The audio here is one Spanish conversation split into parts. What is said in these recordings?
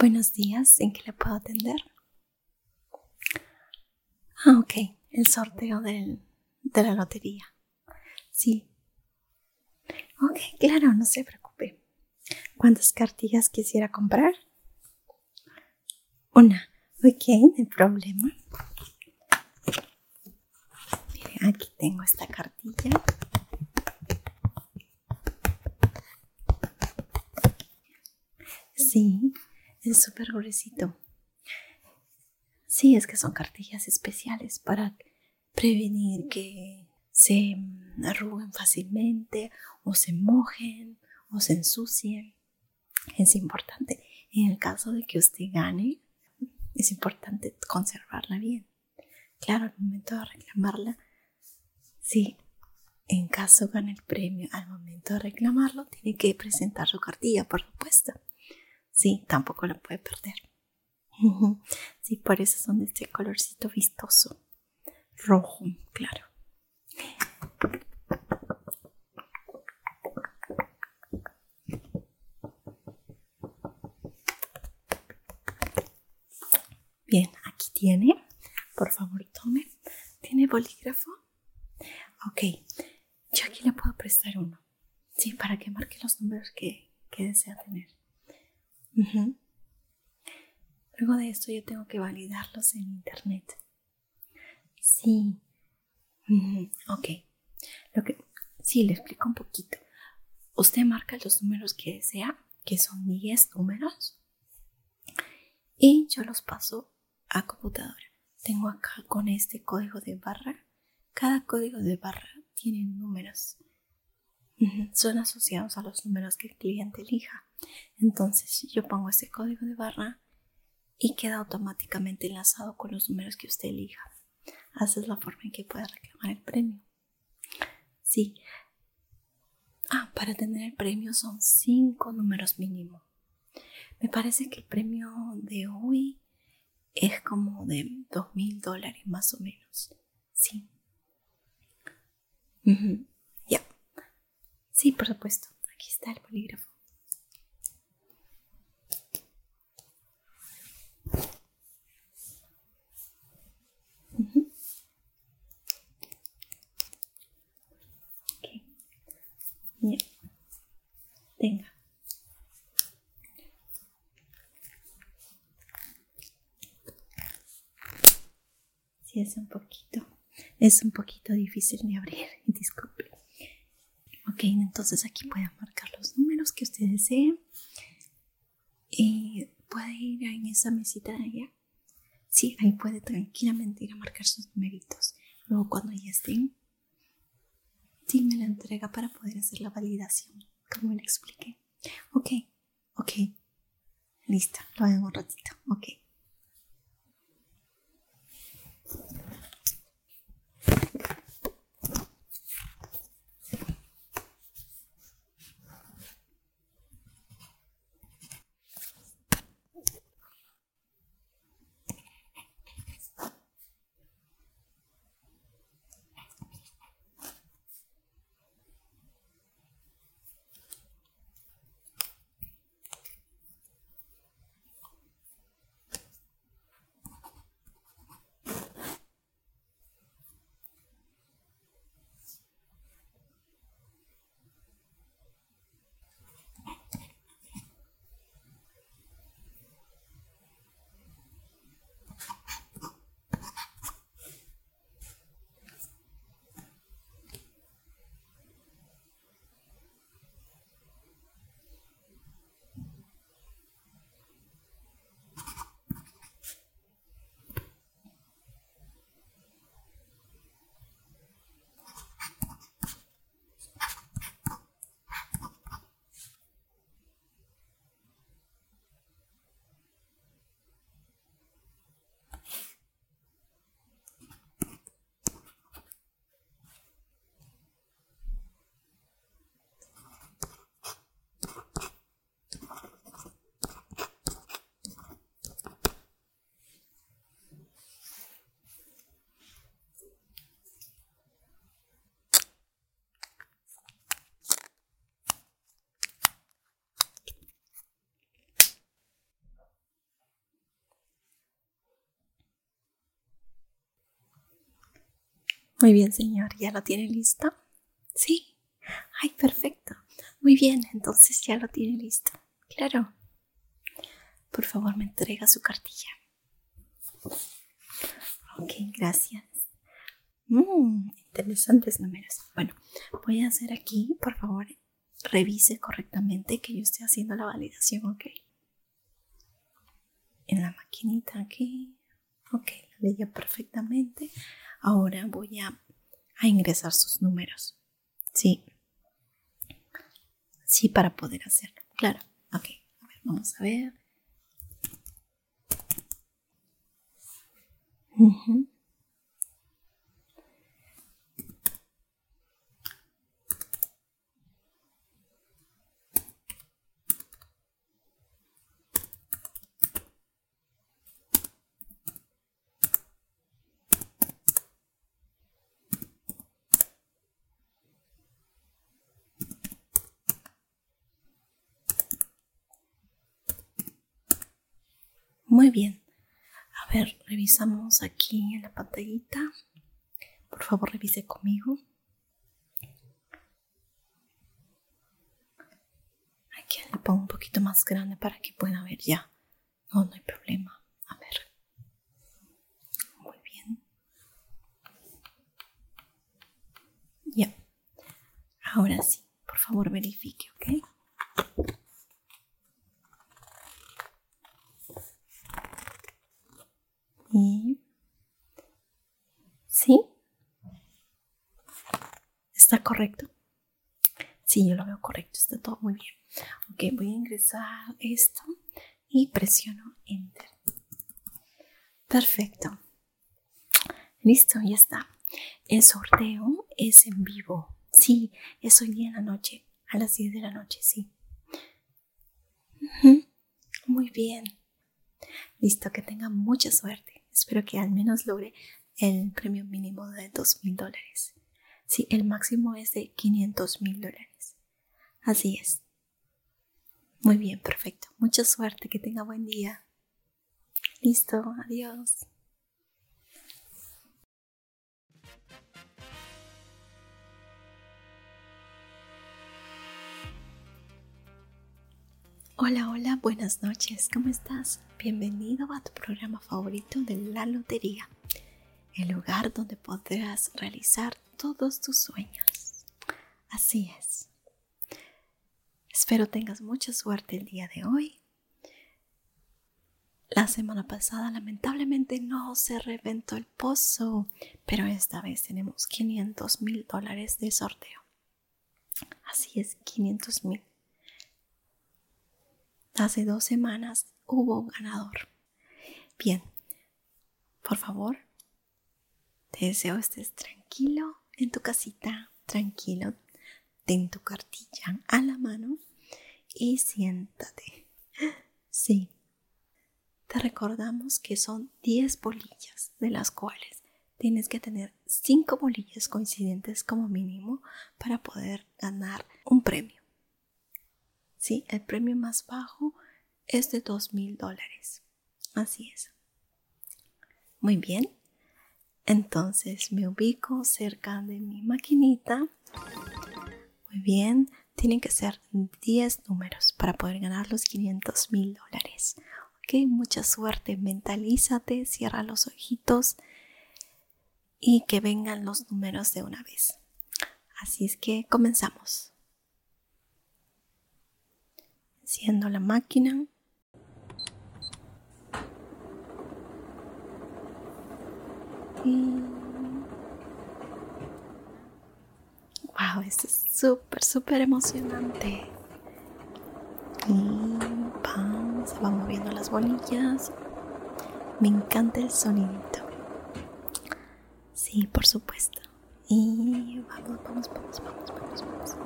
Buenos días, ¿en qué le puedo atender? Ah, ok, el sorteo de la lotería. Sí. Ok, claro, no se preocupe. ¿Cuántas cartillas quisiera comprar? Una. Ok, no hay problema. Aquí tengo esta cartilla. Sí, es súper gruesito. Sí, es que son cartillas especiales para prevenir que se arruguen fácilmente o se mojen o se ensucien. Es importante. En el caso de que usted gane, es importante conservarla bien. Claro, al momento de reclamarla, sí, en caso gane el premio, al momento de reclamarlo, tiene que presentar su cartilla, por supuesto. Sí, tampoco la puede perder. Sí, por eso son de este colorcito vistoso. Rojo, claro. Bien, aquí tiene. Por favor, tome. ¿Tiene bolígrafo? Ok. Yo aquí le puedo prestar uno. Sí, para que marque los números que, que desea tener. Luego de esto yo tengo que validarlos en internet. Sí. Ok. Lo que sí le explico un poquito. Usted marca los números que desea, que son 10 números, y yo los paso a computadora. Tengo acá con este código de barra. Cada código de barra tiene números. Son asociados a los números que el cliente elija. Entonces yo pongo ese código de barra y queda automáticamente enlazado con los números que usted elija. Esa es la forma en que puede reclamar el premio. Sí. Ah, para tener el premio son cinco números mínimo. Me parece que el premio de hoy es como de dos mil dólares más o menos. Sí. Sí, por supuesto. Aquí está el bolígrafo. Bien. Tenga. Sí, es un poquito. Es un poquito difícil de abrir. Disculpe. Ok, entonces aquí puede marcar los números que usted desee. Y puede ir en esa mesita de allá. Sí, ahí puede tranquilamente ir a marcar sus numeritos. Luego cuando ya estén, sí me la entrega para poder hacer la validación, como le expliqué. Ok, ok. Listo, lo hago un ratito. Ok. Muy bien, señor. ¿Ya lo tiene listo? Sí. Ay, perfecto. Muy bien, entonces ya lo tiene listo. Claro. Por favor, me entrega su cartilla. Ok, gracias. Mmm, interesantes números. Bueno, voy a hacer aquí, por favor, revise correctamente que yo esté haciendo la validación, ¿ok? En la maquinita aquí. Ok, la leía perfectamente. Ahora voy a, a ingresar sus números. Sí. Sí, para poder hacerlo. Claro. Ok. A ver, vamos a ver. Muy bien. A ver, revisamos aquí en la pantallita. Por favor, revise conmigo. Aquí le pongo un poquito más grande para que pueda ver ya. No, no hay problema. A ver. Muy bien. Ya. Ahora sí, por favor verifique, ¿ok? Y... ¿Sí? ¿Está correcto? Sí, yo lo veo correcto, está todo muy bien. Ok, voy a ingresar esto y presiono Enter. Perfecto. Listo, ya está. El sorteo es en vivo. Sí, es hoy día en la noche, a las 10 de la noche, sí. Muy bien. Listo, que tenga mucha suerte. Espero que al menos logre el premio mínimo de dos mil dólares. Sí, el máximo es de 500 mil dólares. Así es. Muy bien, perfecto. Mucha suerte, que tenga buen día. Listo, adiós. Hola, hola, buenas noches, ¿cómo estás? Bienvenido a tu programa favorito de la lotería, el lugar donde podrás realizar todos tus sueños. Así es. Espero tengas mucha suerte el día de hoy. La semana pasada lamentablemente no se reventó el pozo, pero esta vez tenemos 500 mil dólares de sorteo. Así es, 500 mil hace dos semanas hubo un ganador. Bien, por favor, te deseo estés tranquilo en tu casita, tranquilo, ten tu cartilla a la mano y siéntate. Sí, te recordamos que son 10 bolillas, de las cuales tienes que tener 5 bolillas coincidentes como mínimo para poder ganar un premio. Sí, el premio más bajo es de dos mil dólares. Así es. Muy bien. Entonces me ubico cerca de mi maquinita. Muy bien. Tienen que ser 10 números para poder ganar los 500 mil dólares. Ok, mucha suerte. Mentalízate, cierra los ojitos y que vengan los números de una vez. Así es que comenzamos. Enciendo la máquina. Y... Wow, esto es súper, súper emocionante. Y pam, se van moviendo las bolillas. Me encanta el sonidito. Sí, por supuesto. Y vamos, vamos, vamos, vamos, vamos, vamos.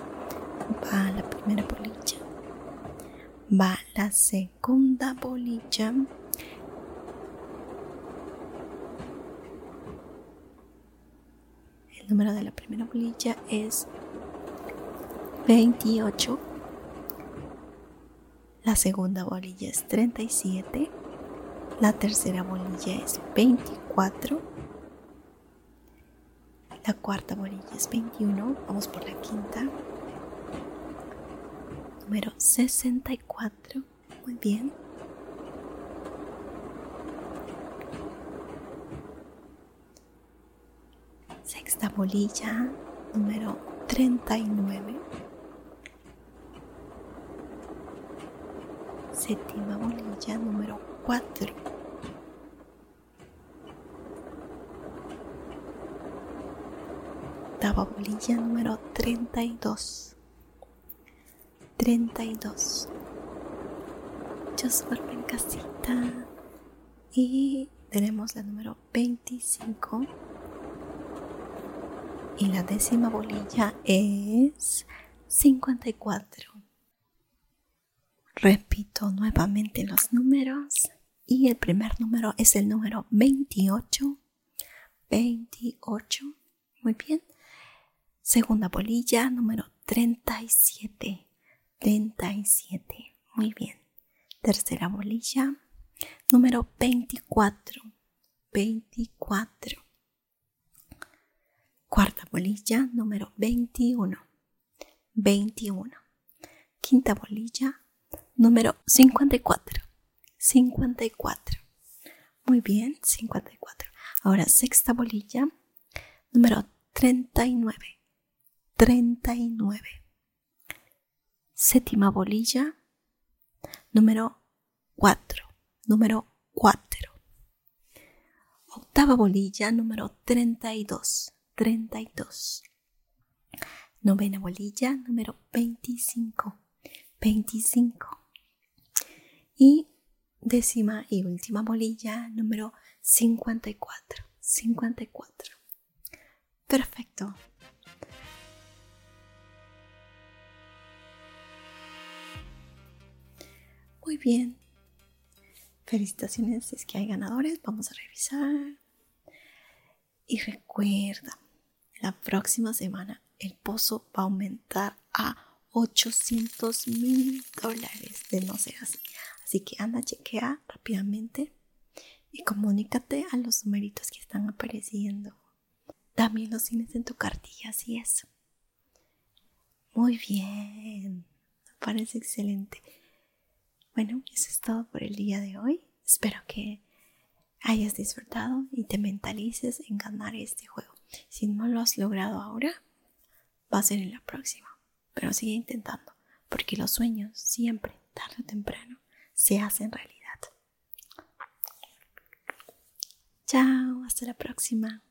Va la primera bolilla va la segunda bolilla. El número de la primera bolilla es 28. La segunda bolilla es 37. La tercera bolilla es 24. La cuarta bolilla es 21. Vamos por la quinta. Número 64. Muy bien. Sexta bolilla, número 39. Séptima bolilla, número 4. Octava bolilla, número 32. 32. Yo suelto en casita. Y tenemos la número 25. Y la décima bolilla es 54. Repito nuevamente los números. Y el primer número es el número 28. 28. Muy bien. Segunda bolilla, número 37. 37. Muy bien. Tercera bolilla, número 24. 24. Cuarta bolilla, número 21. 21. Quinta bolilla, número 54. 54. Muy bien, 54. Ahora sexta bolilla, número 39. 39. Séptima bolilla, número 4. Número 4. Octava bolilla, número 32. 32. Novena bolilla, número 25. 25. Y décima y última bolilla, número 54. 54. Perfecto. Muy bien. Felicitaciones si es que hay ganadores. Vamos a revisar. Y recuerda, la próxima semana el pozo va a aumentar a 800 mil dólares de no ser así. Así que anda, chequea rápidamente y comunícate a los numeritos que están apareciendo. También los tienes en tu cartilla, así es. Muy bien, parece excelente. Bueno, eso es todo por el día de hoy. Espero que hayas disfrutado y te mentalices en ganar este juego. Si no lo has logrado ahora, va a ser en la próxima. Pero sigue intentando, porque los sueños siempre, tarde o temprano, se hacen realidad. Chao, hasta la próxima.